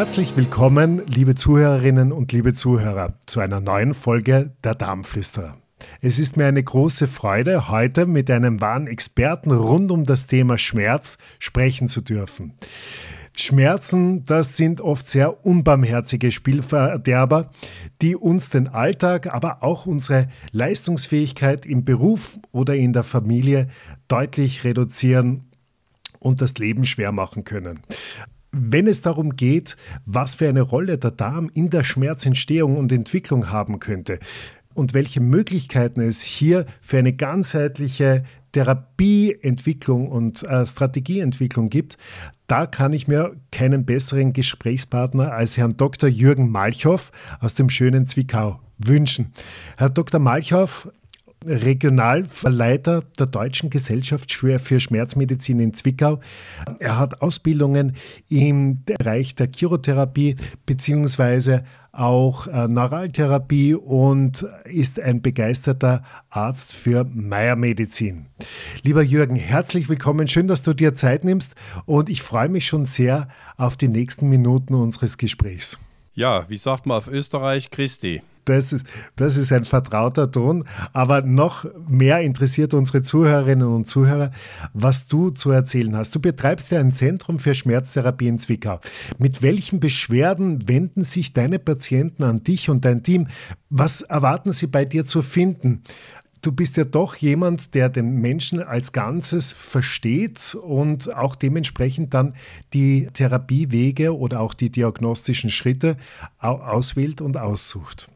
Herzlich willkommen, liebe Zuhörerinnen und liebe Zuhörer, zu einer neuen Folge der Darmflüsterer. Es ist mir eine große Freude, heute mit einem wahren Experten rund um das Thema Schmerz sprechen zu dürfen. Schmerzen, das sind oft sehr unbarmherzige Spielverderber, die uns den Alltag, aber auch unsere Leistungsfähigkeit im Beruf oder in der Familie deutlich reduzieren und das Leben schwer machen können. Wenn es darum geht, was für eine Rolle der Darm in der Schmerzentstehung und Entwicklung haben könnte und welche Möglichkeiten es hier für eine ganzheitliche Therapieentwicklung und äh, Strategieentwicklung gibt, da kann ich mir keinen besseren Gesprächspartner als Herrn Dr. Jürgen Malchow aus dem schönen Zwickau wünschen. Herr Dr. Malchow Regionalleiter der Deutschen Gesellschaft für Schmerzmedizin in Zwickau. Er hat Ausbildungen im Bereich der Chirotherapie beziehungsweise auch äh, Neuraltherapie und ist ein begeisterter Arzt für Meiermedizin. Lieber Jürgen, herzlich willkommen. Schön, dass du dir Zeit nimmst und ich freue mich schon sehr auf die nächsten Minuten unseres Gesprächs. Ja, wie sagt man auf Österreich, Christi. Das ist, das ist ein vertrauter Ton. Aber noch mehr interessiert unsere Zuhörerinnen und Zuhörer, was du zu erzählen hast. Du betreibst ja ein Zentrum für Schmerztherapie in Zwickau. Mit welchen Beschwerden wenden sich deine Patienten an dich und dein Team? Was erwarten sie bei dir zu finden? Du bist ja doch jemand, der den Menschen als Ganzes versteht und auch dementsprechend dann die Therapiewege oder auch die diagnostischen Schritte auswählt und aussucht.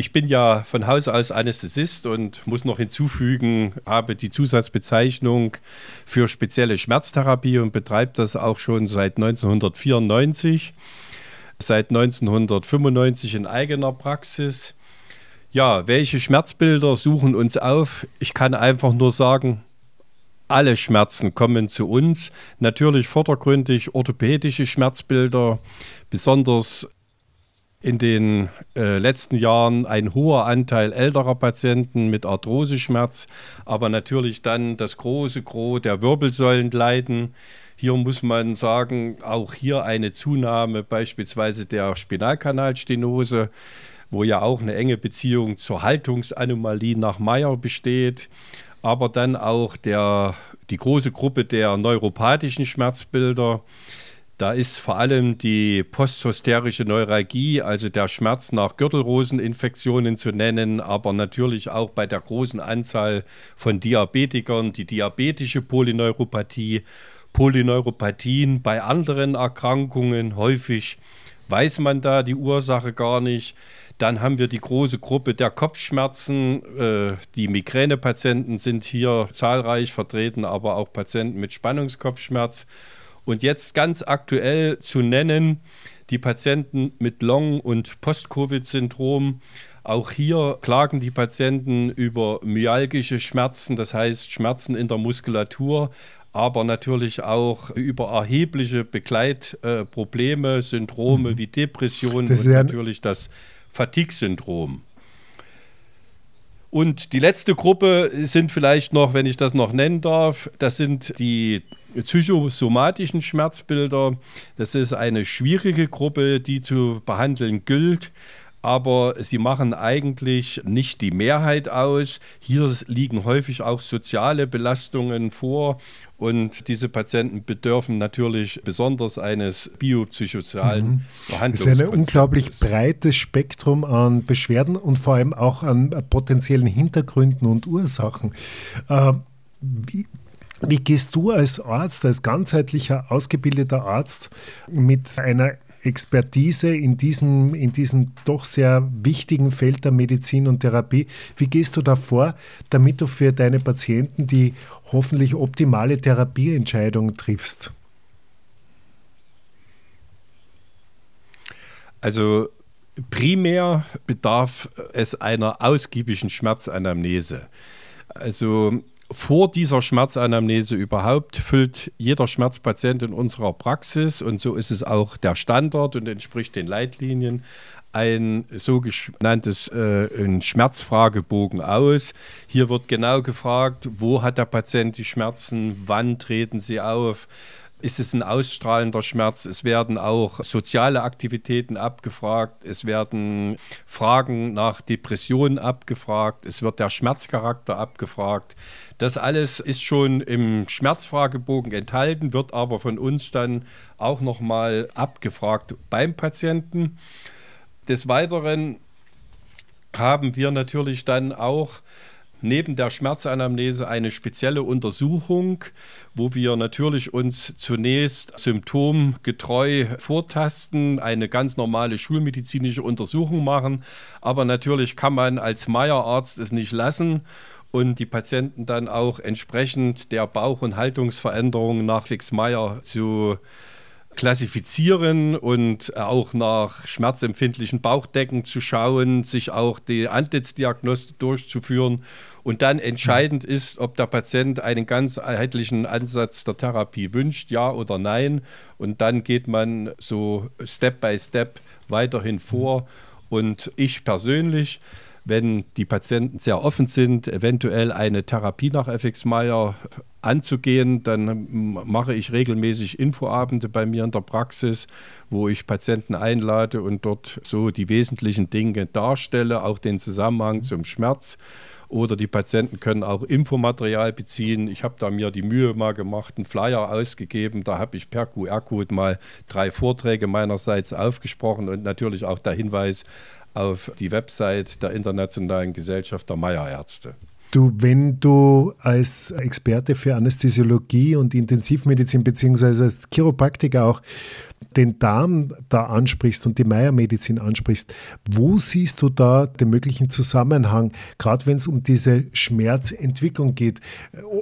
Ich bin ja von Haus aus Anästhesist und muss noch hinzufügen, habe die Zusatzbezeichnung für spezielle Schmerztherapie und betreibe das auch schon seit 1994, seit 1995 in eigener Praxis. Ja, welche Schmerzbilder suchen uns auf? Ich kann einfach nur sagen, alle Schmerzen kommen zu uns. Natürlich vordergründig orthopädische Schmerzbilder, besonders in den äh, letzten Jahren ein hoher Anteil älterer Patienten mit Arthroseschmerz, aber natürlich dann das große Gros der Wirbelsäulenleiden. Hier muss man sagen, auch hier eine Zunahme beispielsweise der Spinalkanalstenose, wo ja auch eine enge Beziehung zur Haltungsanomalie nach Meyer besteht, aber dann auch der, die große Gruppe der neuropathischen Schmerzbilder da ist vor allem die posthysterische Neuralgie, also der Schmerz nach Gürtelroseninfektionen zu nennen, aber natürlich auch bei der großen Anzahl von Diabetikern die diabetische Polyneuropathie, Polyneuropathien bei anderen Erkrankungen. Häufig weiß man da die Ursache gar nicht. Dann haben wir die große Gruppe der Kopfschmerzen. Äh, die Migränepatienten sind hier zahlreich vertreten, aber auch Patienten mit Spannungskopfschmerz. Und jetzt ganz aktuell zu nennen, die Patienten mit Long- und Post-Covid-Syndrom. Auch hier klagen die Patienten über myalgische Schmerzen, das heißt Schmerzen in der Muskulatur, aber natürlich auch über erhebliche Begleitprobleme, Syndrome mhm. wie Depressionen und natürlich das Fatigue-Syndrom. Und die letzte Gruppe sind vielleicht noch, wenn ich das noch nennen darf, das sind die psychosomatischen Schmerzbilder. Das ist eine schwierige Gruppe, die zu behandeln gilt aber sie machen eigentlich nicht die Mehrheit aus. Hier liegen häufig auch soziale Belastungen vor und diese Patienten bedürfen natürlich besonders eines biopsychosozialen mhm. Behandlungs. Es ist ein unglaublich breites Spektrum an Beschwerden und vor allem auch an potenziellen Hintergründen und Ursachen. Äh, wie, wie gehst du als Arzt, als ganzheitlicher ausgebildeter Arzt mit einer Expertise in diesem, in diesem doch sehr wichtigen Feld der Medizin und Therapie. Wie gehst du da vor, damit du für deine Patienten die hoffentlich optimale Therapieentscheidung triffst? Also primär bedarf es einer ausgiebigen Schmerzanamnese. Also vor dieser Schmerzanamnese überhaupt füllt jeder Schmerzpatient in unserer Praxis, und so ist es auch der Standard und entspricht den Leitlinien, ein sogenanntes äh, Schmerzfragebogen aus. Hier wird genau gefragt, wo hat der Patient die Schmerzen, wann treten sie auf, ist es ein ausstrahlender Schmerz. Es werden auch soziale Aktivitäten abgefragt. Es werden Fragen nach Depressionen abgefragt. Es wird der Schmerzcharakter abgefragt. Das alles ist schon im Schmerzfragebogen enthalten, wird aber von uns dann auch nochmal abgefragt beim Patienten. Des Weiteren haben wir natürlich dann auch neben der Schmerzanamnese eine spezielle Untersuchung, wo wir natürlich uns zunächst symptomgetreu vortasten, eine ganz normale schulmedizinische Untersuchung machen. Aber natürlich kann man als Meierarzt es nicht lassen und die Patienten dann auch entsprechend der Bauch- und Haltungsveränderungen nach Fix-Meyer zu klassifizieren und auch nach schmerzempfindlichen Bauchdecken zu schauen, sich auch die Antlitzdiagnostik durchzuführen und dann entscheidend ist, ob der Patient einen ganzheitlichen Ansatz der Therapie wünscht, ja oder nein. Und dann geht man so Step by Step weiterhin vor. Und ich persönlich, wenn die Patienten sehr offen sind, eventuell eine Therapie nach FX Meyer anzugehen, dann mache ich regelmäßig Infoabende bei mir in der Praxis, wo ich Patienten einlade und dort so die wesentlichen Dinge darstelle, auch den Zusammenhang zum Schmerz oder die Patienten können auch Infomaterial beziehen. Ich habe da mir die Mühe mal gemacht, einen Flyer ausgegeben. Da habe ich per QR-Code mal drei Vorträge meinerseits aufgesprochen und natürlich auch der Hinweis auf die Website der Internationalen Gesellschaft der Meierärzte. Du, wenn du als Experte für Anästhesiologie und Intensivmedizin beziehungsweise als Chiropraktiker auch den Darm da ansprichst und die Meiermedizin ansprichst, wo siehst du da den möglichen Zusammenhang, gerade wenn es um diese Schmerzentwicklung geht?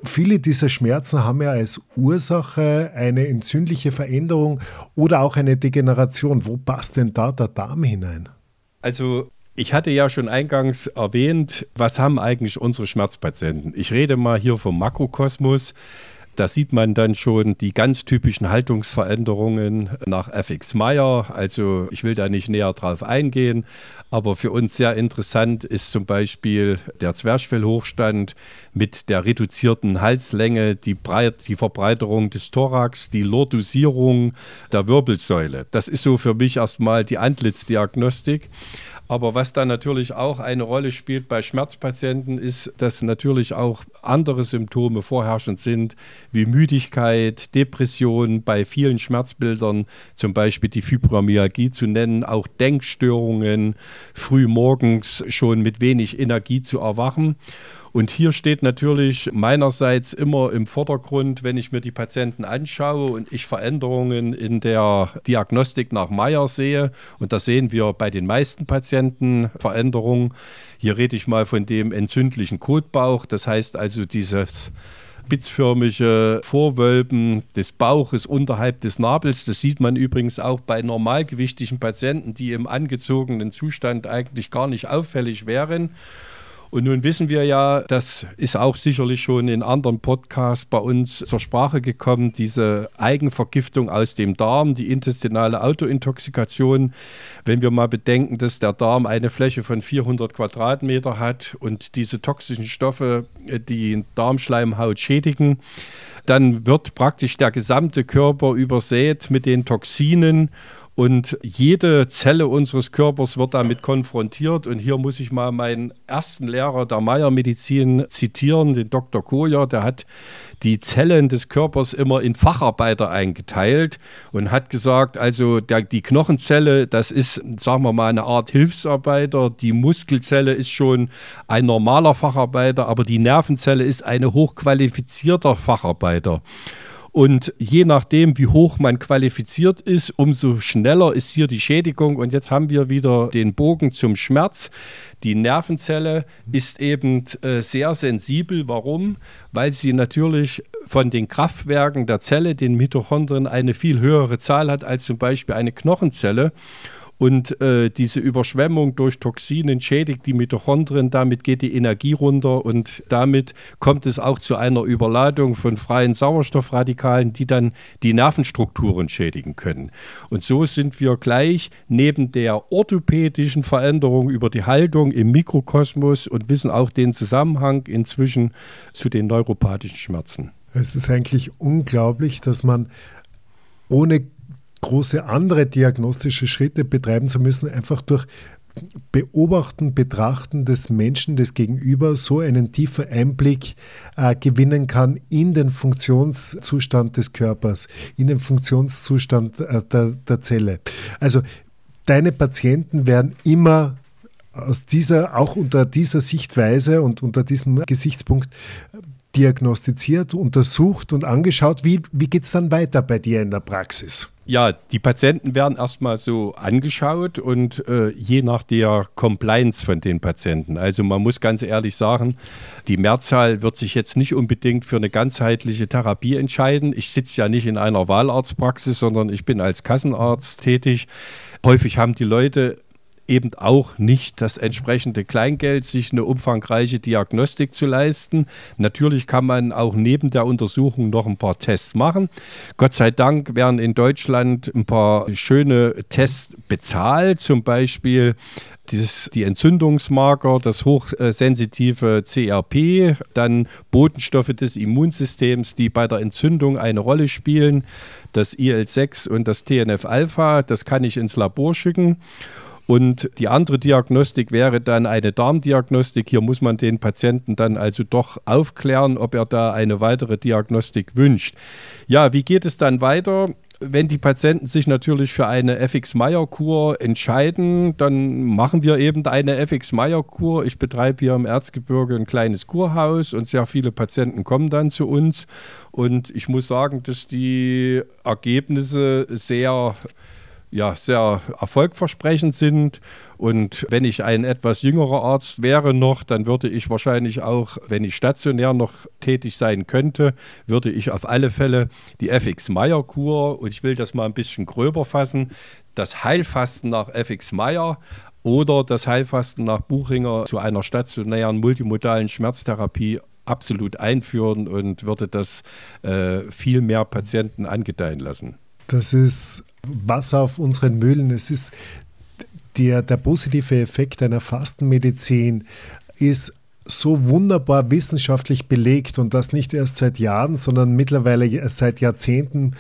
Viele dieser Schmerzen haben ja als Ursache eine entzündliche Veränderung oder auch eine Degeneration. Wo passt denn da der Darm hinein? Also ich hatte ja schon eingangs erwähnt, was haben eigentlich unsere Schmerzpatienten? Ich rede mal hier vom Makrokosmos. Da sieht man dann schon die ganz typischen Haltungsveränderungen nach FX Meyer. Also ich will da nicht näher drauf eingehen, aber für uns sehr interessant ist zum Beispiel der Zwerchfellhochstand mit der reduzierten Halslänge, die, Breit, die Verbreiterung des Thorax, die Lordosierung der Wirbelsäule. Das ist so für mich erstmal die Antlitzdiagnostik. Aber was da natürlich auch eine Rolle spielt bei Schmerzpatienten, ist, dass natürlich auch andere Symptome vorherrschend sind, wie Müdigkeit, Depression, bei vielen Schmerzbildern zum Beispiel die Fibromyalgie zu nennen, auch Denkstörungen, früh morgens schon mit wenig Energie zu erwachen. Und hier steht natürlich meinerseits immer im Vordergrund, wenn ich mir die Patienten anschaue und ich Veränderungen in der Diagnostik nach Meyer sehe, und da sehen wir bei den meisten Patienten Veränderungen. Hier rede ich mal von dem entzündlichen Kotbauch, das heißt also dieses spitzförmige Vorwölben des Bauches unterhalb des Nabels. Das sieht man übrigens auch bei normalgewichtigen Patienten, die im angezogenen Zustand eigentlich gar nicht auffällig wären. Und nun wissen wir ja, das ist auch sicherlich schon in anderen Podcasts bei uns zur Sprache gekommen, diese Eigenvergiftung aus dem Darm, die intestinale Autointoxikation. Wenn wir mal bedenken, dass der Darm eine Fläche von 400 Quadratmeter hat und diese toxischen Stoffe äh, die Darmschleimhaut schädigen, dann wird praktisch der gesamte Körper übersät mit den Toxinen und jede Zelle unseres Körpers wird damit konfrontiert. Und hier muss ich mal meinen ersten Lehrer der Meiermedizin zitieren, den Dr. Koja. Der hat die Zellen des Körpers immer in Facharbeiter eingeteilt und hat gesagt, also der, die Knochenzelle, das ist, sagen wir mal, eine Art Hilfsarbeiter. Die Muskelzelle ist schon ein normaler Facharbeiter, aber die Nervenzelle ist eine hochqualifizierter Facharbeiter. Und je nachdem, wie hoch man qualifiziert ist, umso schneller ist hier die Schädigung. Und jetzt haben wir wieder den Bogen zum Schmerz. Die Nervenzelle ist eben äh, sehr sensibel. Warum? Weil sie natürlich von den Kraftwerken der Zelle, den Mitochondrien, eine viel höhere Zahl hat als zum Beispiel eine Knochenzelle. Und äh, diese Überschwemmung durch Toxinen schädigt die Mitochondrien, damit geht die Energie runter und damit kommt es auch zu einer Überladung von freien Sauerstoffradikalen, die dann die Nervenstrukturen schädigen können. Und so sind wir gleich neben der orthopädischen Veränderung über die Haltung im Mikrokosmos und wissen auch den Zusammenhang inzwischen zu den neuropathischen Schmerzen. Es ist eigentlich unglaublich, dass man ohne große andere diagnostische Schritte betreiben zu müssen, einfach durch Beobachten, Betrachten des Menschen, des Gegenüber so einen tiefen Einblick äh, gewinnen kann in den Funktionszustand des Körpers, in den Funktionszustand äh, der, der Zelle. Also deine Patienten werden immer aus dieser, auch unter dieser Sichtweise und unter diesem Gesichtspunkt diagnostiziert, untersucht und angeschaut. Wie, wie geht es dann weiter bei dir in der Praxis? Ja, die Patienten werden erstmal so angeschaut und äh, je nach der Compliance von den Patienten. Also man muss ganz ehrlich sagen, die Mehrzahl wird sich jetzt nicht unbedingt für eine ganzheitliche Therapie entscheiden. Ich sitze ja nicht in einer Wahlarztpraxis, sondern ich bin als Kassenarzt tätig. Häufig haben die Leute eben auch nicht das entsprechende Kleingeld, sich eine umfangreiche Diagnostik zu leisten. Natürlich kann man auch neben der Untersuchung noch ein paar Tests machen. Gott sei Dank werden in Deutschland ein paar schöne Tests bezahlt, zum Beispiel dieses, die Entzündungsmarker, das hochsensitive CRP, dann Botenstoffe des Immunsystems, die bei der Entzündung eine Rolle spielen, das IL-6 und das TNF-Alpha, das kann ich ins Labor schicken. Und die andere Diagnostik wäre dann eine Darmdiagnostik. Hier muss man den Patienten dann also doch aufklären, ob er da eine weitere Diagnostik wünscht. Ja, wie geht es dann weiter? Wenn die Patienten sich natürlich für eine FX-Meyer-Kur entscheiden, dann machen wir eben eine FX-Meyer-Kur. Ich betreibe hier im Erzgebirge ein kleines Kurhaus und sehr viele Patienten kommen dann zu uns. Und ich muss sagen, dass die Ergebnisse sehr ja, sehr erfolgversprechend sind. Und wenn ich ein etwas jüngerer Arzt wäre noch, dann würde ich wahrscheinlich auch, wenn ich stationär noch tätig sein könnte, würde ich auf alle Fälle die FX-Meyer-Kur, und ich will das mal ein bisschen gröber fassen, das Heilfasten nach FX-Meyer oder das Heilfasten nach Buchinger zu einer stationären multimodalen Schmerztherapie absolut einführen und würde das äh, viel mehr Patienten angedeihen lassen. Das ist Wasser auf unseren Mühlen. Es ist der, der positive Effekt einer Fastenmedizin ist so wunderbar wissenschaftlich belegt und das nicht erst seit Jahren, sondern mittlerweile seit Jahrzehnten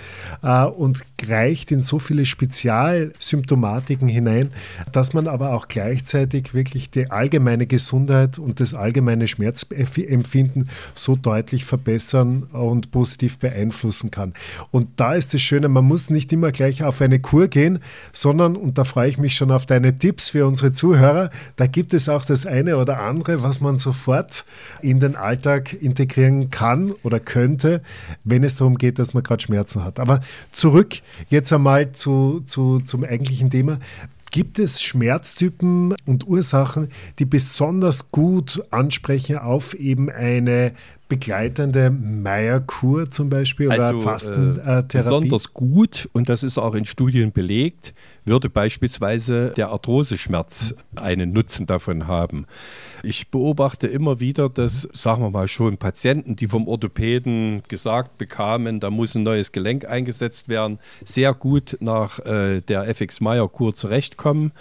äh, und reicht in so viele Spezialsymptomatiken hinein, dass man aber auch gleichzeitig wirklich die allgemeine Gesundheit und das allgemeine Schmerzempfinden so deutlich verbessern und positiv beeinflussen kann. Und da ist das Schöne, man muss nicht immer gleich auf eine Kur gehen, sondern, und da freue ich mich schon auf deine Tipps für unsere Zuhörer, da gibt es auch das eine oder andere, was man sofort in den Alltag integrieren kann oder könnte, wenn es darum geht, dass man gerade Schmerzen hat. Aber zurück Jetzt einmal zu, zu, zum eigentlichen Thema. Gibt es Schmerztypen und Ursachen, die besonders gut ansprechen auf eben eine begleitende Meierkur zum Beispiel oder also, Fastentherapie? Äh, besonders gut, und das ist auch in Studien belegt, würde beispielsweise der Arthroseschmerz einen Nutzen davon haben. Ich beobachte immer wieder, dass, sagen wir mal schon, Patienten, die vom Orthopäden gesagt bekamen, da muss ein neues Gelenk eingesetzt werden, sehr gut nach äh, der FX-Meyer-Kur zurechtkommen.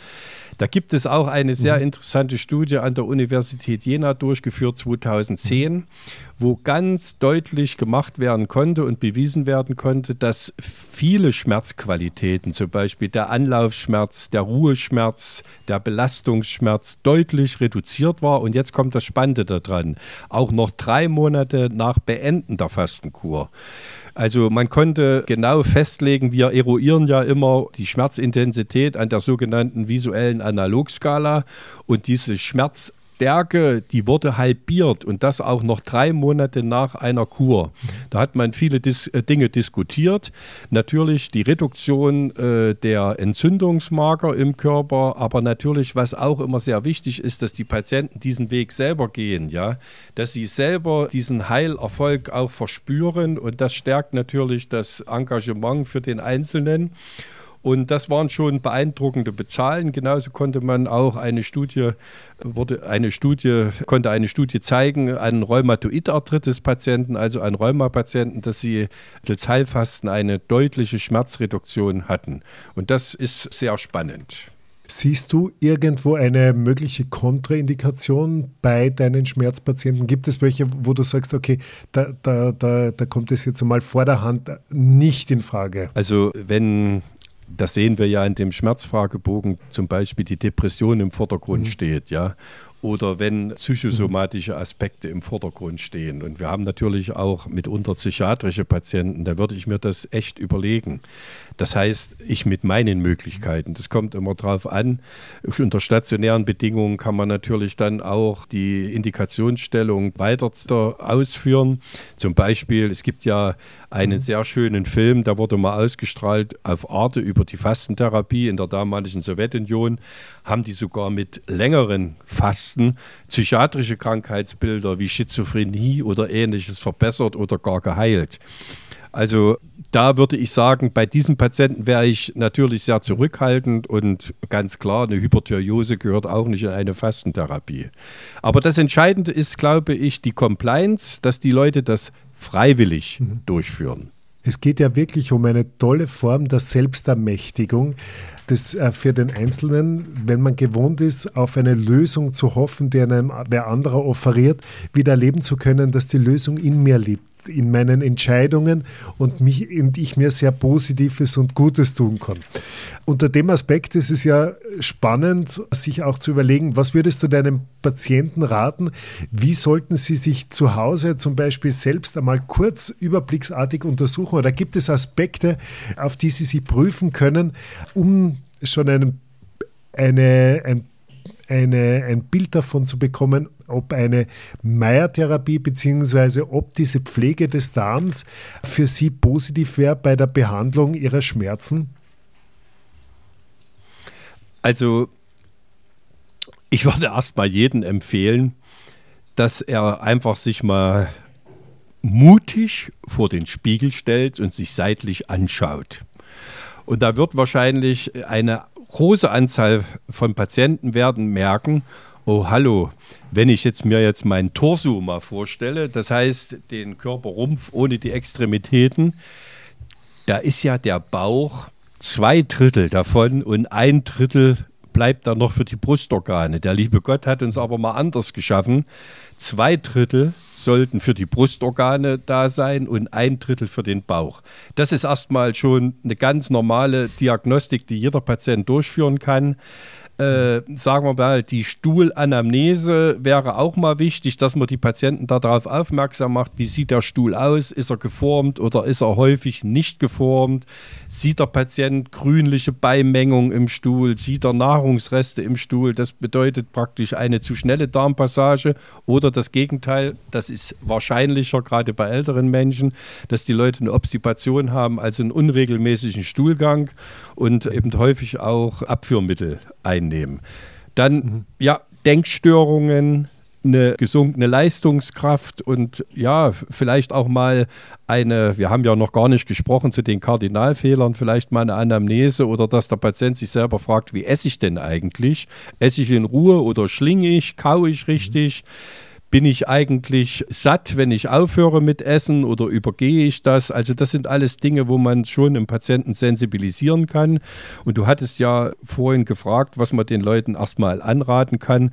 Da gibt es auch eine sehr mhm. interessante Studie an der Universität Jena durchgeführt 2010, wo ganz deutlich gemacht werden konnte und bewiesen werden konnte, dass viele Schmerzqualitäten, zum Beispiel der Anlaufschmerz, der Ruheschmerz, der Belastungsschmerz, deutlich reduziert war. Und jetzt kommt das Spannende daran. Auch noch drei Monate nach Beenden der Fastenkur. Also man konnte genau festlegen, wir eruieren ja immer die Schmerzintensität an der sogenannten visuellen Analogskala. Und diese Schmerz Stärke, die wurde halbiert und das auch noch drei Monate nach einer Kur. Da hat man viele Dis äh, Dinge diskutiert. Natürlich die Reduktion äh, der Entzündungsmarker im Körper, aber natürlich, was auch immer sehr wichtig ist, dass die Patienten diesen Weg selber gehen, ja, dass sie selber diesen Heilerfolg auch verspüren und das stärkt natürlich das Engagement für den Einzelnen. Und das waren schon beeindruckende Bezahlen. Genauso konnte man auch eine Studie, wurde eine Studie, konnte eine Studie zeigen an Rheumatoid-Arthritis-Patienten, also an Rheumapatienten, dass sie als Heilfasten eine deutliche Schmerzreduktion hatten. Und das ist sehr spannend. Siehst du irgendwo eine mögliche Kontraindikation bei deinen Schmerzpatienten? Gibt es welche, wo du sagst, okay, da, da, da, da kommt es jetzt einmal vor der Hand nicht in Frage? Also wenn das sehen wir ja in dem Schmerzfragebogen, zum Beispiel die Depression im Vordergrund mhm. steht, ja oder wenn psychosomatische Aspekte im Vordergrund stehen. Und wir haben natürlich auch mitunter psychiatrische Patienten, da würde ich mir das echt überlegen. Das heißt, ich mit meinen Möglichkeiten, das kommt immer drauf an. Unter stationären Bedingungen kann man natürlich dann auch die Indikationsstellung weiter ausführen. Zum Beispiel, es gibt ja einen sehr schönen Film, der wurde mal ausgestrahlt auf Arte über die Fastentherapie in der damaligen Sowjetunion, haben die sogar mit längeren Fasten psychiatrische Krankheitsbilder wie Schizophrenie oder ähnliches verbessert oder gar geheilt. Also da würde ich sagen, bei diesen Patienten wäre ich natürlich sehr zurückhaltend und ganz klar, eine Hyperthyreose gehört auch nicht in eine Fastentherapie. Aber das Entscheidende ist, glaube ich, die Compliance, dass die Leute das freiwillig mhm. durchführen. Es geht ja wirklich um eine tolle Form der Selbstermächtigung das äh, für den Einzelnen, wenn man gewohnt ist, auf eine Lösung zu hoffen, die einem wer anderer offeriert, wieder erleben zu können, dass die Lösung in mir liegt in meinen Entscheidungen und, mich, und ich mir sehr Positives und Gutes tun kann. Unter dem Aspekt ist es ja spannend, sich auch zu überlegen, was würdest du deinem Patienten raten? Wie sollten sie sich zu Hause zum Beispiel selbst einmal kurz überblicksartig untersuchen? Oder gibt es Aspekte, auf die sie sich prüfen können, um schon einen, eine, ein eine, ein Bild davon zu bekommen, ob eine Meiertherapie bzw. ob diese Pflege des Darms für Sie positiv wäre bei der Behandlung Ihrer Schmerzen? Also ich würde erstmal jedem empfehlen, dass er einfach sich mal mutig vor den Spiegel stellt und sich seitlich anschaut. Und da wird wahrscheinlich eine große Anzahl von Patienten werden merken, oh hallo, wenn ich jetzt mir jetzt meinen Torso mal vorstelle, das heißt den Körperrumpf ohne die Extremitäten, da ist ja der Bauch zwei Drittel davon und ein Drittel bleibt dann noch für die Brustorgane. Der liebe Gott hat uns aber mal anders geschaffen. Zwei Drittel sollten für die Brustorgane da sein und ein Drittel für den Bauch. Das ist erstmal schon eine ganz normale Diagnostik, die jeder Patient durchführen kann äh, sagen wir mal, die Stuhlanamnese wäre auch mal wichtig, dass man die Patienten darauf aufmerksam macht, wie sieht der Stuhl aus, ist er geformt oder ist er häufig nicht geformt, sieht der Patient grünliche Beimengung im Stuhl, sieht er Nahrungsreste im Stuhl, das bedeutet praktisch eine zu schnelle Darmpassage. Oder das Gegenteil, das ist wahrscheinlicher, gerade bei älteren Menschen, dass die Leute eine Obstipation haben, also einen unregelmäßigen Stuhlgang und eben häufig auch Abführmittel einnehmen. Dann, mhm. ja, Denkstörungen, eine gesunkene Leistungskraft und ja, vielleicht auch mal eine, wir haben ja noch gar nicht gesprochen zu den Kardinalfehlern, vielleicht mal eine Anamnese oder dass der Patient sich selber fragt, wie esse ich denn eigentlich? Esse ich in Ruhe oder schlinge ich, kaue ich richtig? Mhm bin ich eigentlich satt, wenn ich aufhöre mit Essen oder übergehe ich das? Also das sind alles Dinge, wo man schon im Patienten sensibilisieren kann. Und du hattest ja vorhin gefragt, was man den Leuten erstmal anraten kann.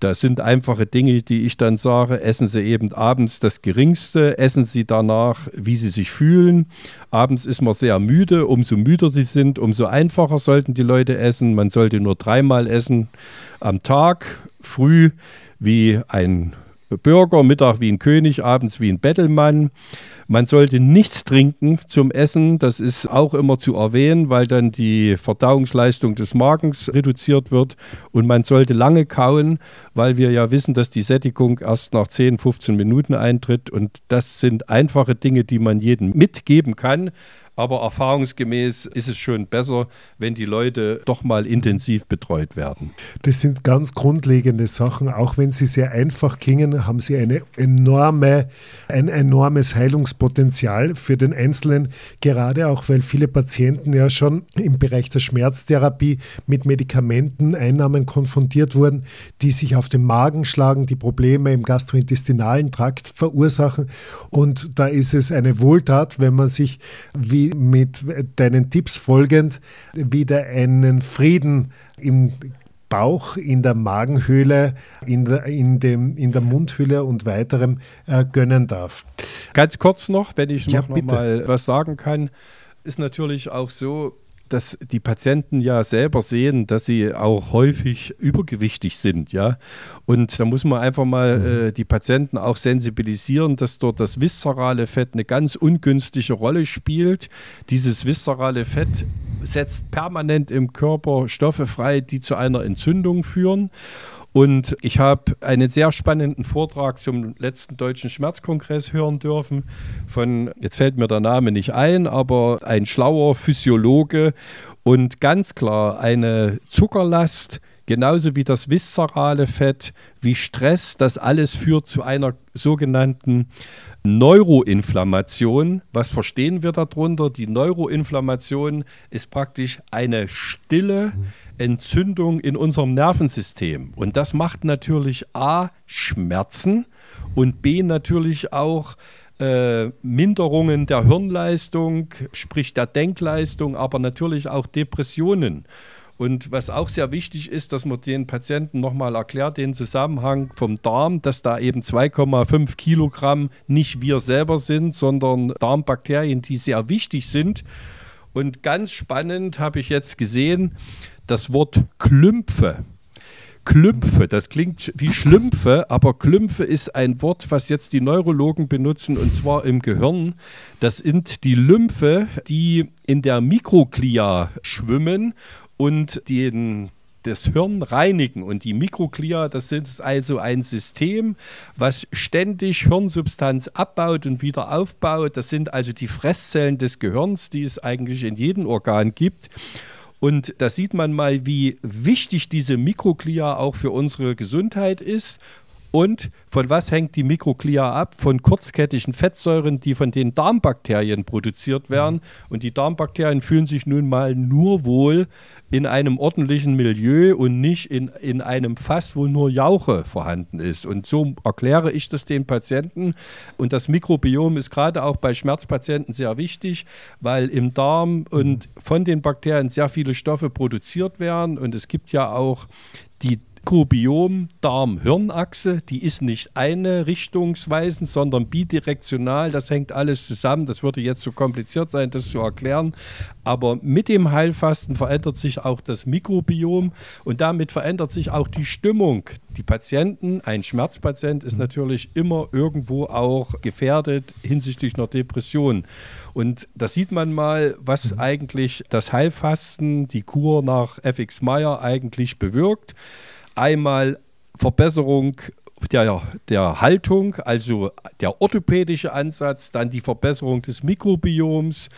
Das sind einfache Dinge, die ich dann sage. Essen Sie eben abends das Geringste, essen Sie danach, wie Sie sich fühlen. Abends ist man sehr müde. Umso müder Sie sind, umso einfacher sollten die Leute essen. Man sollte nur dreimal essen am Tag, früh wie ein Bürger, Mittag wie ein König, abends wie ein Bettelmann. Man sollte nichts trinken zum Essen, das ist auch immer zu erwähnen, weil dann die Verdauungsleistung des Magens reduziert wird. Und man sollte lange kauen, weil wir ja wissen, dass die Sättigung erst nach 10, 15 Minuten eintritt. Und das sind einfache Dinge, die man jedem mitgeben kann. Aber erfahrungsgemäß ist es schon besser, wenn die Leute doch mal intensiv betreut werden. Das sind ganz grundlegende Sachen. Auch wenn sie sehr einfach klingen, haben sie eine enorme, ein enormes Heilungspotenzial für den Einzelnen. Gerade auch, weil viele Patienten ja schon im Bereich der Schmerztherapie mit Medikamenteneinnahmen konfrontiert wurden, die sich auf den Magen schlagen, die Probleme im gastrointestinalen Trakt verursachen. Und da ist es eine Wohltat, wenn man sich wie mit deinen Tipps folgend wieder einen Frieden im Bauch, in der Magenhöhle, in der, in dem, in der Mundhülle und weiterem äh, gönnen darf. Ganz kurz noch, wenn ich noch, ja, noch mal was sagen kann, ist natürlich auch so, dass die Patienten ja selber sehen, dass sie auch häufig übergewichtig sind, ja. Und da muss man einfach mal mhm. äh, die Patienten auch sensibilisieren, dass dort das viszerale Fett eine ganz ungünstige Rolle spielt. Dieses viszerale Fett setzt permanent im Körper Stoffe frei, die zu einer Entzündung führen. Und ich habe einen sehr spannenden Vortrag zum letzten Deutschen Schmerzkongress hören dürfen von, jetzt fällt mir der Name nicht ein, aber ein schlauer Physiologe und ganz klar eine Zuckerlast, genauso wie das viszerale Fett, wie Stress, das alles führt zu einer sogenannten Neuroinflammation. Was verstehen wir darunter? Die Neuroinflammation ist praktisch eine stille, Entzündung in unserem Nervensystem. Und das macht natürlich A, Schmerzen und B, natürlich auch äh, Minderungen der Hirnleistung, sprich der Denkleistung, aber natürlich auch Depressionen. Und was auch sehr wichtig ist, dass man den Patienten nochmal erklärt, den Zusammenhang vom Darm, dass da eben 2,5 Kilogramm nicht wir selber sind, sondern Darmbakterien, die sehr wichtig sind. Und ganz spannend habe ich jetzt gesehen, das Wort Klümpfe. Klümpfe, das klingt wie Schlümpfe, aber Klümpfe ist ein Wort, was jetzt die Neurologen benutzen und zwar im Gehirn. Das sind die Lymphe, die in der Mikroglia schwimmen und den das Hirn reinigen. Und die Mikroglia, das ist also ein System, was ständig Hirnsubstanz abbaut und wieder aufbaut. Das sind also die Fresszellen des Gehirns, die es eigentlich in jedem Organ gibt. Und da sieht man mal, wie wichtig diese Mikroglia auch für unsere Gesundheit ist. Und von was hängt die Mikroglia ab? Von kurzkettigen Fettsäuren, die von den Darmbakterien produziert werden. Und die Darmbakterien fühlen sich nun mal nur wohl, in einem ordentlichen Milieu und nicht in, in einem Fass, wo nur Jauche vorhanden ist. Und so erkläre ich das den Patienten. Und das Mikrobiom ist gerade auch bei Schmerzpatienten sehr wichtig, weil im Darm und von den Bakterien sehr viele Stoffe produziert werden. Und es gibt ja auch die Mikrobiom Darm-Hirn-Achse, die ist nicht eine richtungsweisend, sondern bidirektional. Das hängt alles zusammen. Das würde jetzt zu so kompliziert sein, das zu erklären. Aber mit dem Heilfasten verändert sich auch das Mikrobiom und damit verändert sich auch die Stimmung. Die Patienten, ein Schmerzpatient ist natürlich immer irgendwo auch gefährdet hinsichtlich einer Depression. Und da sieht man mal, was eigentlich das Heilfasten, die Kur nach FX Meyer eigentlich bewirkt. Einmal Verbesserung der, der Haltung, also der orthopädische Ansatz, dann die Verbesserung des Mikrobioms,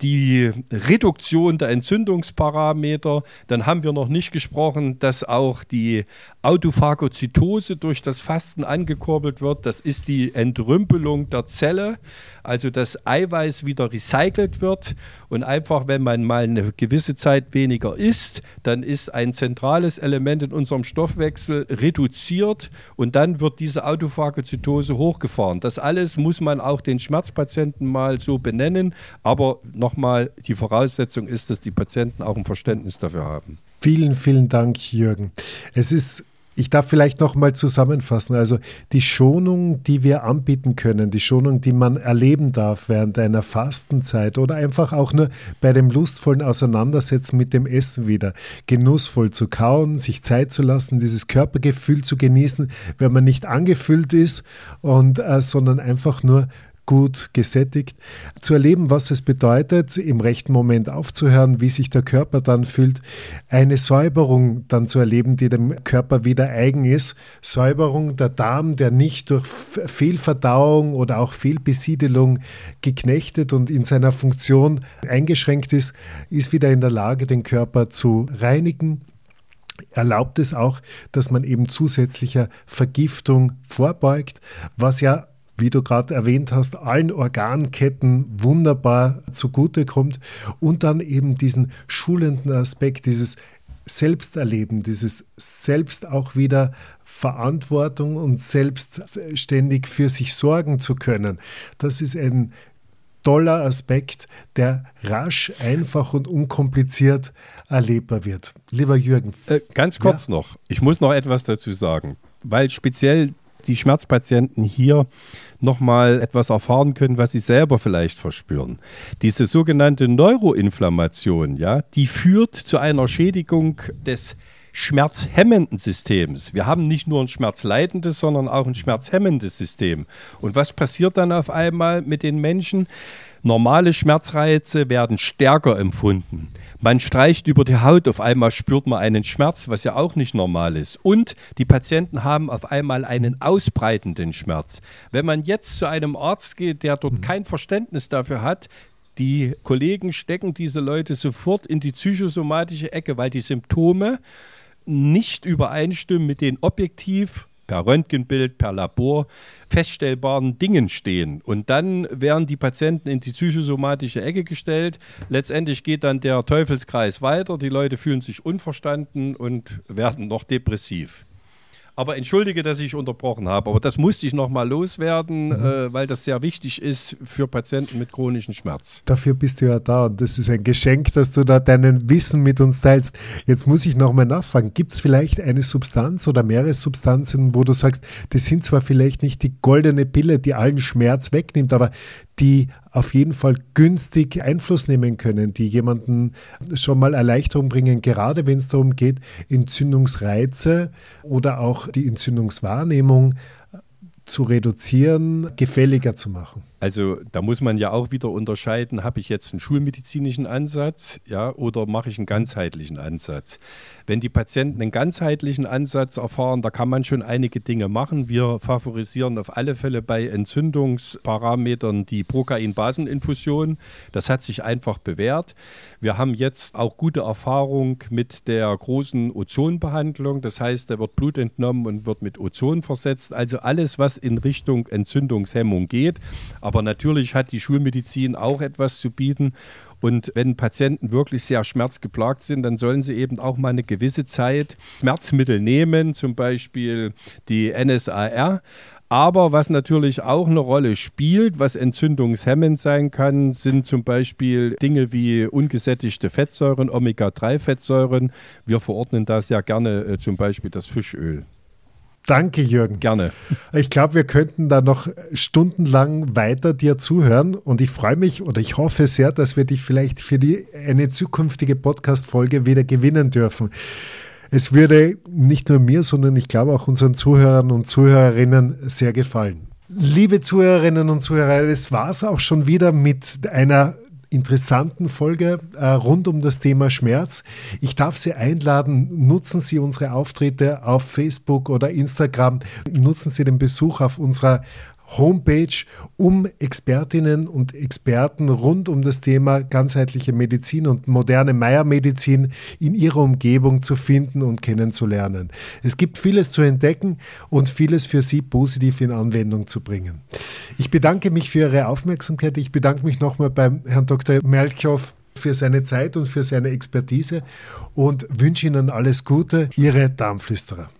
die Reduktion der Entzündungsparameter. Dann haben wir noch nicht gesprochen, dass auch die Autophagozytose durch das Fasten angekurbelt wird. Das ist die Entrümpelung der Zelle, also dass Eiweiß wieder recycelt wird. Und einfach, wenn man mal eine gewisse Zeit weniger isst, dann ist ein zentrales Element in unserem Stoffwechsel reduziert und dann wird diese Autophagozytose hochgefahren. Das alles muss man auch den Schmerzpatienten mal so benennen. Aber nochmal, die Voraussetzung ist, dass die Patienten auch ein Verständnis dafür haben. Vielen, vielen Dank, Jürgen. Es ist ich darf vielleicht noch mal zusammenfassen. Also die Schonung, die wir anbieten können, die Schonung, die man erleben darf während einer Fastenzeit oder einfach auch nur bei dem lustvollen Auseinandersetzen mit dem Essen wieder, genussvoll zu kauen, sich Zeit zu lassen, dieses Körpergefühl zu genießen, wenn man nicht angefüllt ist und äh, sondern einfach nur gut gesättigt, zu erleben, was es bedeutet, im rechten Moment aufzuhören, wie sich der Körper dann fühlt, eine Säuberung dann zu erleben, die dem Körper wieder eigen ist, Säuberung der Darm, der nicht durch Fehlverdauung oder auch Fehlbesiedelung geknechtet und in seiner Funktion eingeschränkt ist, ist wieder in der Lage, den Körper zu reinigen, erlaubt es auch, dass man eben zusätzlicher Vergiftung vorbeugt, was ja wie du gerade erwähnt hast, allen Organketten wunderbar zugutekommt und dann eben diesen schulenden Aspekt, dieses Selbsterleben, dieses selbst auch wieder Verantwortung und selbstständig für sich sorgen zu können. Das ist ein toller Aspekt, der rasch, einfach und unkompliziert erlebbar wird. Lieber Jürgen. Äh, ganz kurz ja? noch, ich muss noch etwas dazu sagen, weil speziell die Schmerzpatienten hier nochmal etwas erfahren können, was sie selber vielleicht verspüren. Diese sogenannte Neuroinflammation, ja, die führt zu einer Schädigung des schmerzhemmenden Systems. Wir haben nicht nur ein schmerzleidendes, sondern auch ein schmerzhemmendes System. Und was passiert dann auf einmal mit den Menschen? Normale Schmerzreize werden stärker empfunden. Man streicht über die Haut, auf einmal spürt man einen Schmerz, was ja auch nicht normal ist. Und die Patienten haben auf einmal einen ausbreitenden Schmerz. Wenn man jetzt zu einem Arzt geht, der dort kein Verständnis dafür hat, die Kollegen stecken diese Leute sofort in die psychosomatische Ecke, weil die Symptome nicht übereinstimmen mit den objektiv per Röntgenbild, per Labor feststellbaren Dingen stehen. Und dann werden die Patienten in die psychosomatische Ecke gestellt. Letztendlich geht dann der Teufelskreis weiter. Die Leute fühlen sich unverstanden und werden noch depressiv. Aber entschuldige, dass ich unterbrochen habe. Aber das musste ich nochmal loswerden, mhm. äh, weil das sehr wichtig ist für Patienten mit chronischem Schmerz. Dafür bist du ja da und das ist ein Geschenk, dass du da deinen Wissen mit uns teilst. Jetzt muss ich nochmal nachfragen, gibt es vielleicht eine Substanz oder mehrere Substanzen, wo du sagst, das sind zwar vielleicht nicht die goldene Pille, die allen Schmerz wegnimmt, aber die auf jeden Fall günstig Einfluss nehmen können, die jemanden schon mal Erleichterung bringen, gerade wenn es darum geht, Entzündungsreize oder auch die Entzündungswahrnehmung zu reduzieren, gefälliger zu machen. Also da muss man ja auch wieder unterscheiden, habe ich jetzt einen schulmedizinischen Ansatz ja, oder mache ich einen ganzheitlichen Ansatz. Wenn die Patienten einen ganzheitlichen Ansatz erfahren, da kann man schon einige Dinge machen. Wir favorisieren auf alle Fälle bei Entzündungsparametern die Prokain-Baseninfusion. Das hat sich einfach bewährt. Wir haben jetzt auch gute Erfahrung mit der großen Ozonbehandlung. Das heißt, da wird Blut entnommen und wird mit Ozon versetzt. Also alles, was in Richtung Entzündungshemmung geht. Aber natürlich hat die Schulmedizin auch etwas zu bieten. Und wenn Patienten wirklich sehr schmerzgeplagt sind, dann sollen sie eben auch mal eine gewisse Zeit Schmerzmittel nehmen, zum Beispiel die NSAR. Aber was natürlich auch eine Rolle spielt, was entzündungshemmend sein kann, sind zum Beispiel Dinge wie ungesättigte Fettsäuren, Omega-3-Fettsäuren. Wir verordnen da sehr gerne äh, zum Beispiel das Fischöl. Danke, Jürgen. Gerne. Ich glaube, wir könnten da noch stundenlang weiter dir zuhören und ich freue mich oder ich hoffe sehr, dass wir dich vielleicht für die, eine zukünftige Podcast-Folge wieder gewinnen dürfen. Es würde nicht nur mir, sondern ich glaube auch unseren Zuhörern und Zuhörerinnen sehr gefallen. Liebe Zuhörerinnen und Zuhörer, es war es auch schon wieder mit einer interessanten Folge äh, rund um das Thema Schmerz. Ich darf Sie einladen, nutzen Sie unsere Auftritte auf Facebook oder Instagram, nutzen Sie den Besuch auf unserer Homepage, um Expertinnen und Experten rund um das Thema ganzheitliche Medizin und moderne Meiermedizin in ihrer Umgebung zu finden und kennenzulernen. Es gibt vieles zu entdecken und vieles für Sie positiv in Anwendung zu bringen. Ich bedanke mich für Ihre Aufmerksamkeit. Ich bedanke mich nochmal beim Herrn Dr. Melchow für seine Zeit und für seine Expertise und wünsche Ihnen alles Gute. Ihre Darmflüsterer.